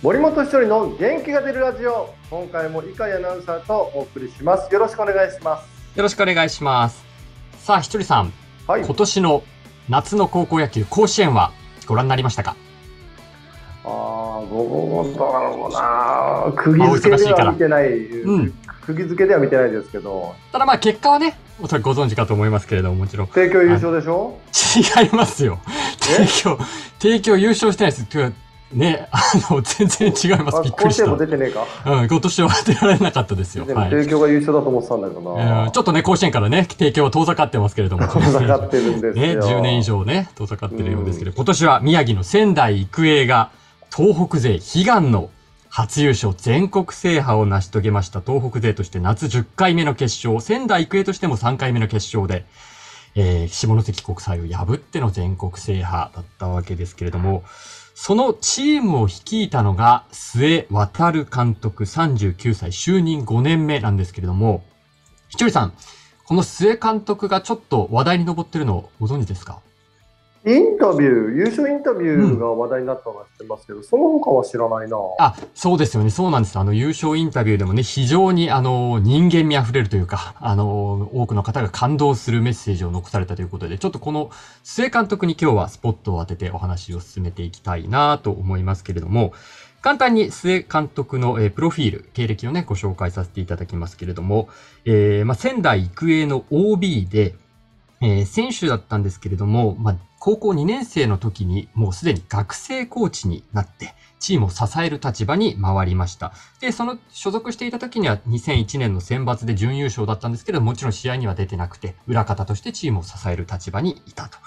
森本一人の元気が出るラジオ。今回も碇アナウンサーとお送りします。よろしくお願いします。よろしくお願いします。さあひとりさん、はい。今年の夏の高校野球甲子園はご覧になりましたか？ああ僕どうな。のかな釘付けでは見てない、うん。釘付けでは見てないですけど。ただまあ結果はねおそらくご存知かと思いますけれどももちろん。帝京優勝でしょ？違いますよ。帝京帝京優勝してないですねあの 全然違いますあびっくりした出てねえかうん、今年は出られなかったですよ。でもはい。帝京が優勝だと思ってたんだけどえな、ーちょっとね、甲子園からね、提供は遠ざかってますけれども。遠ざかってるんですよね、10年以上ね、遠ざかってるようですけど、今年は宮城の仙台育英が、東北勢悲願の初優勝、全国制覇を成し遂げました。東北勢として夏10回目の決勝、仙台育英としても3回目の決勝で、えー下関国際を破っての全国制覇だったわけですけれども、そのチームを率いたのが、末渡監督39歳、就任5年目なんですけれども、ひちょりさん、この末監督がちょっと話題に上ってるのをご存知ですか？インタビュー優勝インタビューが話題になったのは知ってますけど、その他は知らないなあ、そうですよね。そうなんです。あの、優勝インタビューでもね、非常に、あの、人間味あふれるというか、あの、多くの方が感動するメッセージを残されたということで、ちょっとこの、須江監督に今日はスポットを当ててお話を進めていきたいなと思いますけれども、簡単に須江監督の、えープロフィール、経歴をね、ご紹介させていただきますけれども、えーまあ、仙台育英の OB で、えー選手だったんですけれども、まあ、高校2年生の時にもうすでに学生コーチになって、チームを支える立場に回りました。で、その所属していた時には2001年の選抜で準優勝だったんですけど、もちろん試合には出てなくて、裏方としてチームを支える立場にいたと。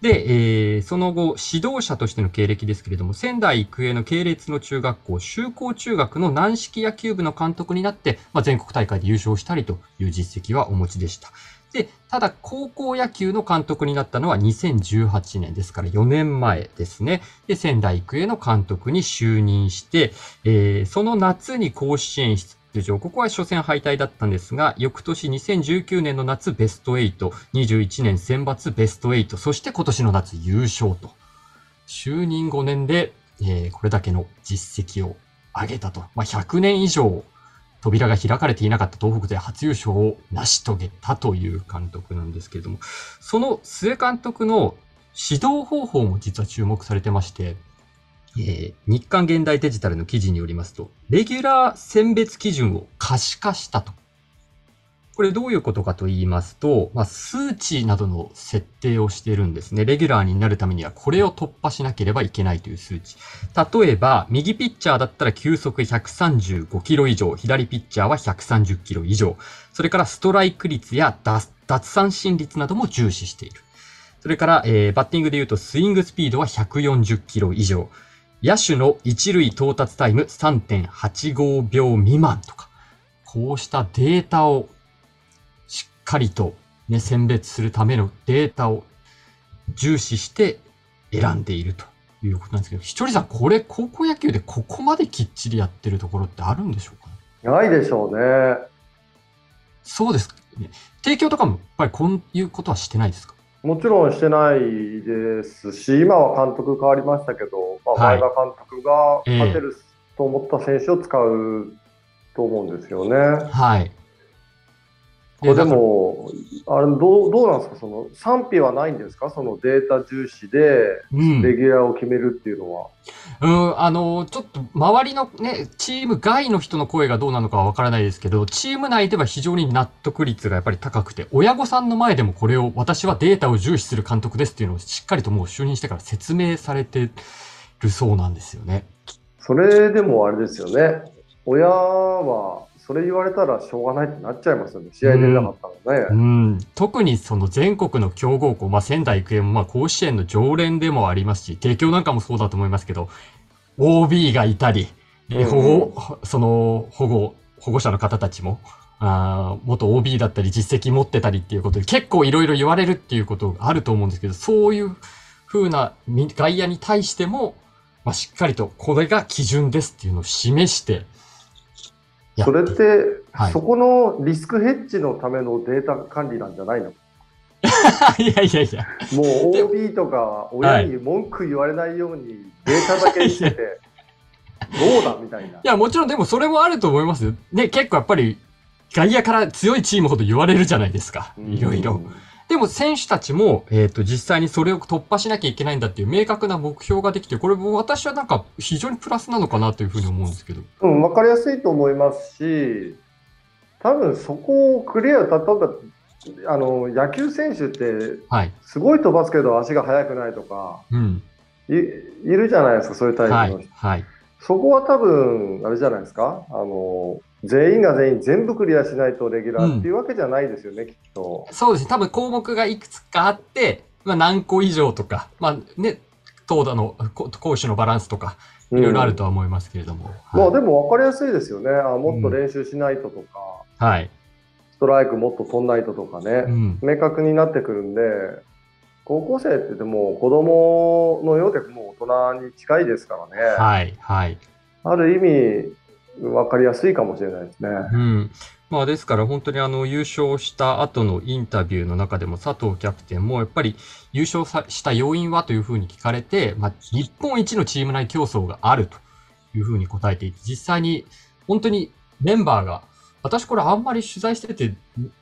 で、えーその後、指導者としての経歴ですけれども、仙台育英の系列の中学校、修高中学の軟式野球部の監督になって、まあ、全国大会で優勝したりという実績はお持ちでした。で、ただ高校野球の監督になったのは2018年ですから4年前ですね。で、仙台育英の監督に就任して、えーその夏に甲子園出場。ここは初戦敗退だったんですが、翌年2019年の夏ベスト8、21年選抜ベスト8、そして今年の夏優勝と。就任5年で、えーこれだけの実績を上げたと。まあ、100年以上扉が開かれていなかった東北勢初優勝を成し遂げたという監督なんですけれども、その須江監督の指導方法も実は注目されてまして、えー日刊現代デジタルの記事によりますと、レギュラー選別基準を可視化したと。これどういうことかと言いますと、まあ、数値などの設定をしているんですね。レギュラーになるためにはこれを突破しなければいけないという数値。例えば、右ピッチャーだったら球速135キロ以上、左ピッチャーは130キロ以上。それからストライク率や脱三振率なども重視している。それから、えーバッティングで言うとスイングスピードは140キロ以上。野手の一塁到達タイム3.85秒未満とか、こうしたデータをかりと、ね、選別するためのデータを重視して選んでいるということなんですけど、ひとりさん、これ高校野球でここまできっちりやってるところってあるんでしょうか？ねないでしょうねそうですかね。提供とかもやっぱりこういうことはしてないですか？もちろんしてないですし今は監督変わりましたけど、まあ、はい前田監督がええ勝てると思った選手を使うと思うんですよね。はい。これでも、あれどうどうなんですか、その賛否はないんですか、そのデータ重視でうん。レギュラーを決めるっていうのは。うん、あの、ちょっと周りのね、チーム外の人の声がどうなのかはわからないですけど、チーム内では非常に納得率がやっぱり高くて、親御さんの前でもこれを、私はデータを重視する監督ですっていうのをしっかりともう就任してから説明されてるそうなんですよね。それでもあれですよね、親はそれ言われたらしょうがないってなっちゃいますよね、試合出れなかったらね。うん、特にその全国の強豪校、まあ、仙台育英もまあ甲子園の常連でもありますし、帝京なんかもそうだと思いますけど、OB がいたり、えー保うん。護、その保護、保護者の方たちも、あー元 OB だったり実績持ってたりっていうことで結構いろいろ言われるっていうことがあると思うんですけど、そういう風なみ外野に対しても、まあ、しっかりとこれが基準ですっていうのを示してそれって、はいそこのリスクヘッジのためのデータ管理なんじゃないの？いやいやいや。もう OB とか親に文句言われないようにデータだけ見せて、どうだみたいな。いや、もちろんでもそれもあると思いますよ。ね、結構やっぱり、外野から強いチームほど言われるじゃないですか。いろいろ。でも選手たちも、えっ、と、実際にそれを突破しなきゃいけないんだっていう明確な目標ができて、これも私はなんか非常にプラスなのかなというふうに思うんですけど。うん、わかりやすいと思いますし、多分そこをクリア、例えば、あの、野球選手って、はい。すごい飛ばすけど足が速くないとか、うん。いいるじゃないですか、そういうタイプはの人。い。はい。そこは多分、あれじゃないですか、あの、全員が全員全部クリアしないとレギュラーっていうわけじゃないですよね、きっと。そうですね。多分項目がいくつかあって、まあ何個以上とか、まあね、投打の、こ攻守のバランスとか、いろいろあるとは思いますけれども。はいまあでも分かりやすいですよね。あもっと練習しないととか、はい。ストライクもっと取んないととかね、うん。明確になってくるんで、高校生ってでも子供のようでもう大人に近いですからね。はい。はい。ある意味、分かりやすいかもしれないですね。うん。まあですから本当にあの優勝した後のインタビューの中でも佐藤キャプテンもやっぱり優勝した要因はというふうに聞かれて、まあ日本一のチーム内競争があるというふうに答えていて、実際に本当にメンバーが、私これあんまり取材してて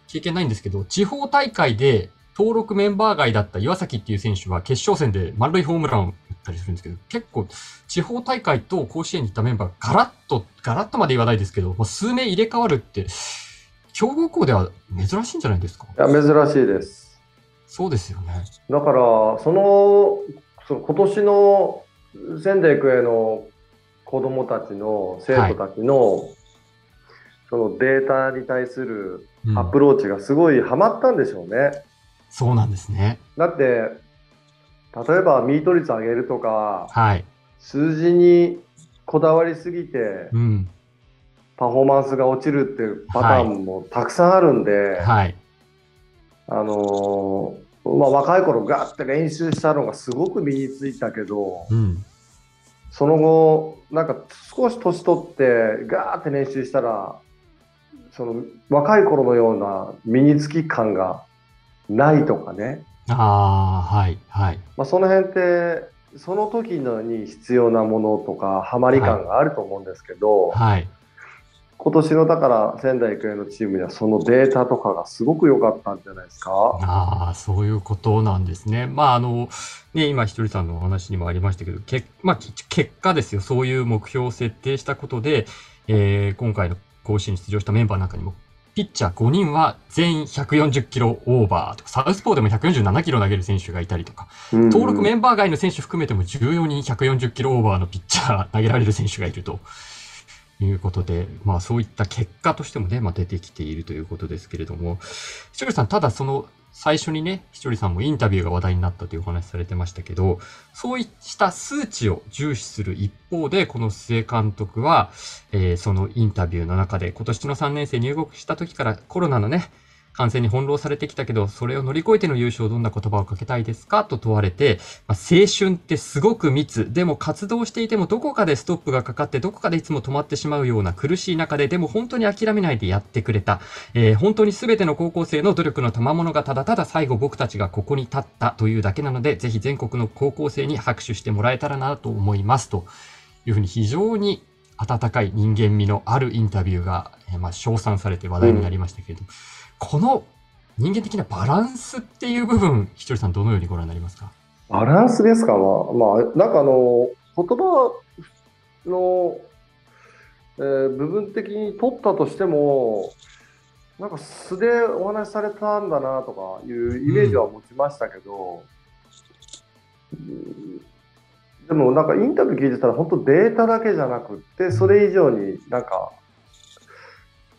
経験ないんですけど、地方大会で登録メンバー外だった岩崎っていう選手は決勝戦で満塁ホームランをたりするんですけど、結構地方大会と甲子園に行ったメンバーがガラッと、ガラッとまで言わないですけど、もう数名入れ替わるって、強豪校では珍しいんじゃないですか？いや、珍しいです。そうですよね。だから、その、その今年の仙台育英の子供たちの、生徒たちの、そのデータに対するうんアプローチがすごいハマったんでしょうね。そうなんですね。だって、例えばミート率上げるとか、はい。数字にこだわりすぎてうん。パフォーマンスが落ちるっていうパターンもたくさんあるんで、はい。あのーまあ、若い頃ガーって練習したのがすごく身についたけど、うん。その後、なんか少し年取ってガーって練習したら、その若い頃のような身につき感がないとかね、ああ、はい。はい。まあ、その辺って、その時のに必要なものとか、ハマり感があると思うんですけど、はい。今年のだから仙台育英のチームにはそのデータとかがすごく良かったんじゃないですか？ああ、そういうことなんですね。まあ、あの、ね、今、ひとりさんのお話にもありましたけど、けまあ、き結果ですよ。そういう目標を設定したことで、えー今回の甲子園に出場したメンバーの中にも、ピッチャー5人は全員140キロオーバーとか、サウスポーでも147キロ投げる選手がいたりとか、登録メンバー外の選手含めても14人140キロオーバーのピッチャー投げられる選手がいると。いうことで、まあそういった結果としてもね、まあ出てきているということですけれども、ひとりさん、ただその最初にね、ひとりさんもインタビューが話題になったというお話されてましたけど、そういった数値を重視する一方で、この須江監督は、えーそのインタビューの中で、今年の3年生入学した時からコロナのね、感染に翻弄されてきたけど、それを乗り越えての優勝、どんな言葉をかけたいですか？と問われて、まあ、青春ってすごく密。でも活動していてもどこかでストップがかかって、どこかでいつも止まってしまうような苦しい中で、でも本当に諦めないでやってくれた。えー本当に全ての高校生の努力の賜物がただただ最後僕たちがここに立ったというだけなので、ぜひ全国の高校生に拍手してもらえたらなと思います。というふうに非常に温かい人間味のあるインタビューが、えーまあ、称賛されて話題になりましたけれども、この人間的なバランスっていう部分、ひとりさんどのようにご覧になりますか？バランスですか、まあ、まあ、なんかあの、言葉の、えー部分的に取ったとしても、なんか素でお話しされたんだなとかいうイメージは持ちましたけど、うんでもなんかインタビュー聞いてたら本当データだけじゃなくて、それ以上になんか、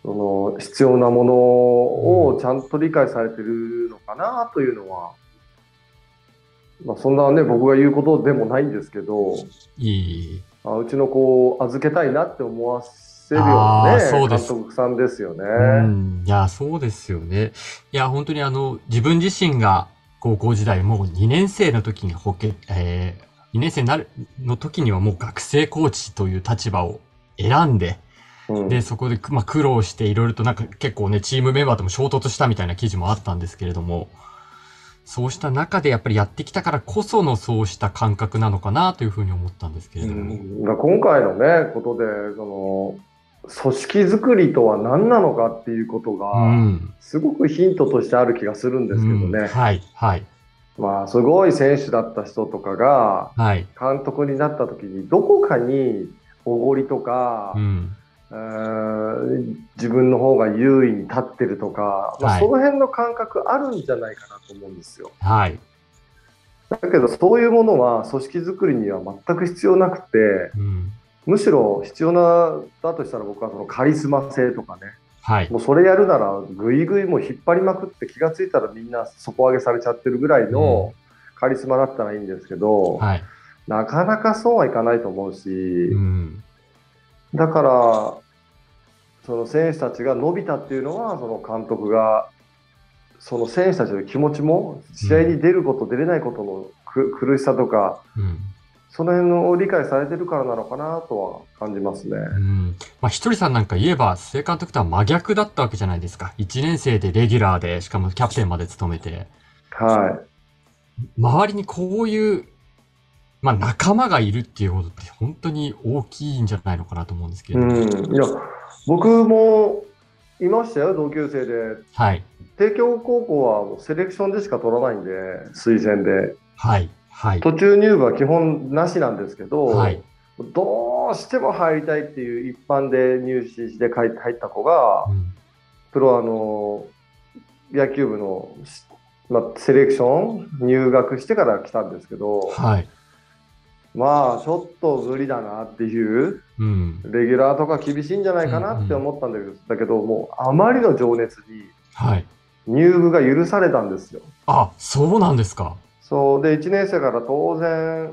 その必要なものをちゃんと理解されてるのかなというのは、まあ、そんなね、僕が言うことでもないんですけど、いい。あうちの子を預けたいなって思わせるようなね、そうです監督さんですよね。うん。いや、そうですよね。いや、本当にあの、自分自身が高校時代、もう2年生の時に保険、えー、2年生になる、の時にはもう学生コーチという立場を選んで、うんで、そこで、まあ、苦労していろいろとなんか結構ね、チームメンバーとも衝突したみたいな記事もあったんですけれども、そうした中でやっぱりやってきたからこそのそうした感覚なのかなというふうに思ったんですけれども。うん、今回のね、ことで、その、組織づくりとは何なのかっていうことが、すごくヒントとしてある気がするんですけどね。うん、はい、はい。まあ、すごい選手だった人とかが、監督になった時に、どこかにおごりとか、うん自分の方が優位に立ってるとか、まあ、その辺の感覚あるんじゃないかなと思うんですよ。はい。だけどそういうものは組織づくりには全く必要なくて、うん、むしろ必要なだとしたら僕はそのカリスマ性とかね、はい、もうそれやるならぐいぐいも引っ張りまくって気が付いたらみんな底上げされちゃってるぐらいのカリスマだったらいいんですけど、はい、なかなかそうはいかないと思うし、うん、だからその選手たちが伸びたっていうのは、その監督が、その選手たちの気持ちも、試合に出ること、出れないことの苦しさとか、うん、その辺を理解されてるからなのかなとは感じますね。うん。まあ、ひとりさんなんか言えば、須江監督とは真逆だったわけじゃないですか。1年生でレギュラーで、しかもキャプテンまで務めて。はい。周りにこういう、まあ、仲間がいるっていうことって本当に大きいんじゃないのかなと思うんですけど。うん。僕もいましたよ、同級生で。はい。帝京高校はセレクションでしか取らないんで、推薦で。はい。はい。途中入部は基本なしなんですけど、はい。どうしても入りたいっていう一般で入試して入った子が、うん、プロあの、野球部の、まあ、セレクション入学してから来たんですけど、はい。まあちょっと無理だなっていう、うん、レギュラーとか厳しいんじゃないかなって思ったんだけど、うんうん、だけどもうあまりの情熱に入部が許されたんですよ。あそうなんですか。そう。で1年生から当然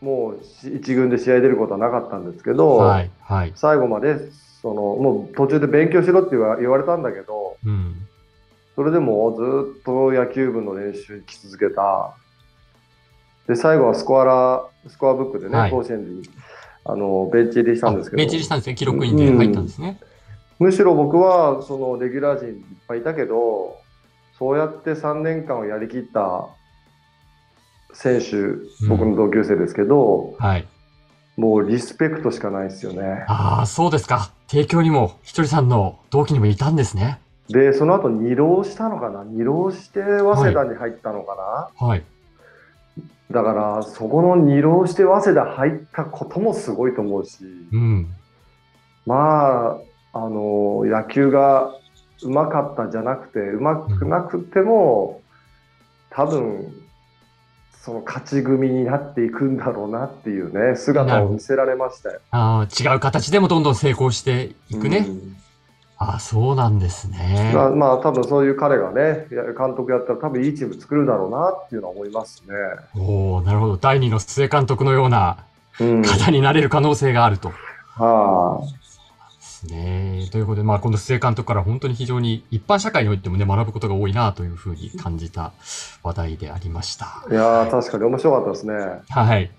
もう1軍で試合出ることはなかったんですけど、はいはい、最後までそのもう途中で勉強しろって言わ言われたんだけど、うん、それでもずっと野球部の練習に来続けたで、最後はスコアラー、スコアブックでね、はい、甲子園に、あの、ベンチ入りしたんですけど。ベンチ入りしたんですね。記録員で入ったんですね。うん、むしろ僕は、その、レギュラー陣いっぱいいたけど、そうやって3年間をやりきった選手、僕の同級生ですけど、うん、はい。もうリスペクトしかないですよね。ああ、そうですか。帝京にも、ひとりさんの同期にもいたんですね。で、その後二浪したのかな？二浪して早稲田に入ったのかな？はい。だから、そこの二浪して早稲田入ったこともすごいと思うし、うん、まあ、あの、野球がうまかったじゃなくて、うまくなくても、多分、その勝ち組になっていくんだろうなっていうね、姿を見せられましたよ。あ違う形でもどんどん成功していくね。うんあそうなんですね。まあ、まあ、多分そういう彼がね、監督やったら多分いいチーム作るだろうなっていうのは思いますね。おおなるほど。第二の須江監督のような方になれる可能性があると。うん、はあ。ね。ということで、まあ、この須江監督から本当に非常に一般社会においてもね、学ぶことが多いなというふうに感じた話題でありました。いや、はい、確かに面白かったですね。はい。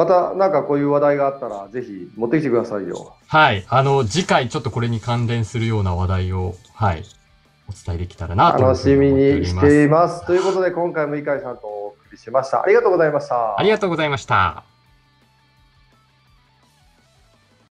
またなんかこういう話題があったら、ぜひ持ってきてくださいよ。はい。あの、次回ちょっとこれに関連するような話題を、はい、お伝えできたらなと楽しみにしています。ということで、今回も井上さんとお送りしました。ありがとうございました。ありがとうございました。